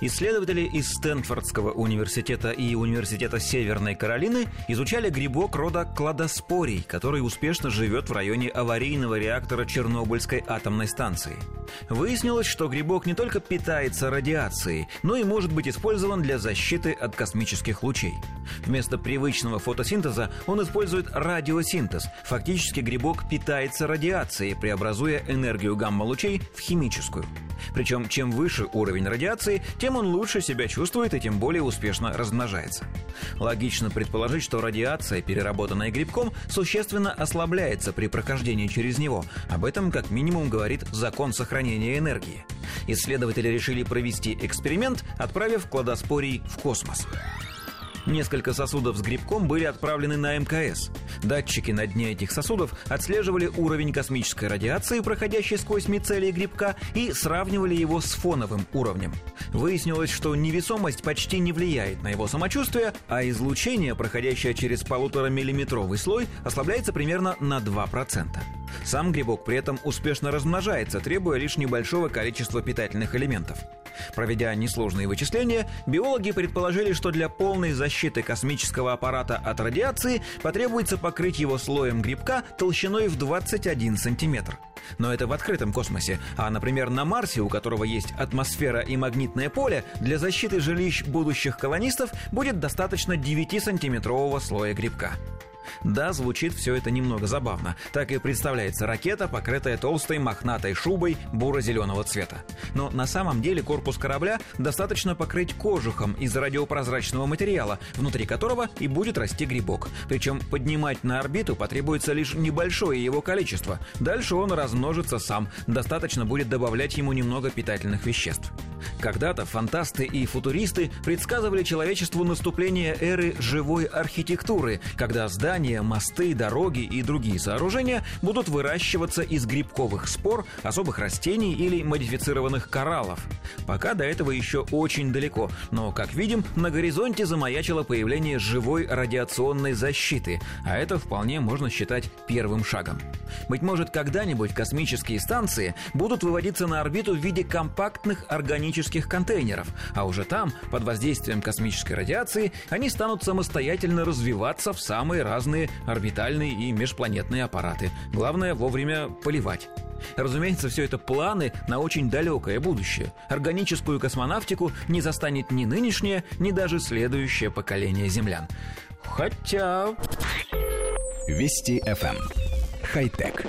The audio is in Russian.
Исследователи из Стэнфордского университета и Университета Северной Каролины изучали грибок рода кладоспорий, который успешно живет в районе аварийного реактора Чернобыльской атомной станции. Выяснилось, что грибок не только питается радиацией, но и может быть использован для защиты от космических лучей. Вместо привычного фотосинтеза он использует радиосинтез. Фактически грибок питается радиацией, преобразуя энергию гамма-лучей в химическую. Причем чем выше уровень радиации, тем он лучше себя чувствует и тем более успешно размножается. Логично предположить, что радиация, переработанная грибком, существенно ослабляется при прохождении через него. Об этом как минимум говорит закон сохранения энергии. Исследователи решили провести эксперимент, отправив кладоспорий в космос. Несколько сосудов с грибком были отправлены на МКС. Датчики на дне этих сосудов отслеживали уровень космической радиации, проходящей сквозь мицелий грибка, и сравнивали его с фоновым уровнем. Выяснилось, что невесомость почти не влияет на его самочувствие, а излучение, проходящее через полуторамиллиметровый слой, ослабляется примерно на 2%. Сам грибок при этом успешно размножается, требуя лишь небольшого количества питательных элементов. Проведя несложные вычисления, биологи предположили, что для полной защиты космического аппарата от радиации потребуется покрыть его слоем грибка толщиной в 21 сантиметр. Но это в открытом космосе, а, например, на Марсе, у которого есть атмосфера и магнитное поле, для защиты жилищ будущих колонистов будет достаточно 9-сантиметрового слоя грибка. Да, звучит все это немного забавно. Так и представляется ракета, покрытая толстой мохнатой шубой буро-зеленого цвета. Но на самом деле корпус корабля достаточно покрыть кожухом из радиопрозрачного материала, внутри которого и будет расти грибок. Причем поднимать на орбиту потребуется лишь небольшое его количество. Дальше он размножится сам. Достаточно будет добавлять ему немного питательных веществ. Когда-то фантасты и футуристы предсказывали человечеству наступление эры живой архитектуры, когда здания, мосты, дороги и другие сооружения будут выращиваться из грибковых спор, особых растений или модифицированных кораллов. Пока до этого еще очень далеко, но, как видим, на горизонте замаячило появление живой радиационной защиты, а это вполне можно считать первым шагом. Быть может, когда-нибудь космические станции будут выводиться на орбиту в виде компактных органических контейнеров, а уже там, под воздействием космической радиации, они станут самостоятельно развиваться в самые разные орбитальные и межпланетные аппараты. Главное вовремя поливать. Разумеется, все это планы на очень далекое будущее. Органическую космонавтику не застанет ни нынешнее, ни даже следующее поколение землян. Хотя... Вести FM. Хай-тек.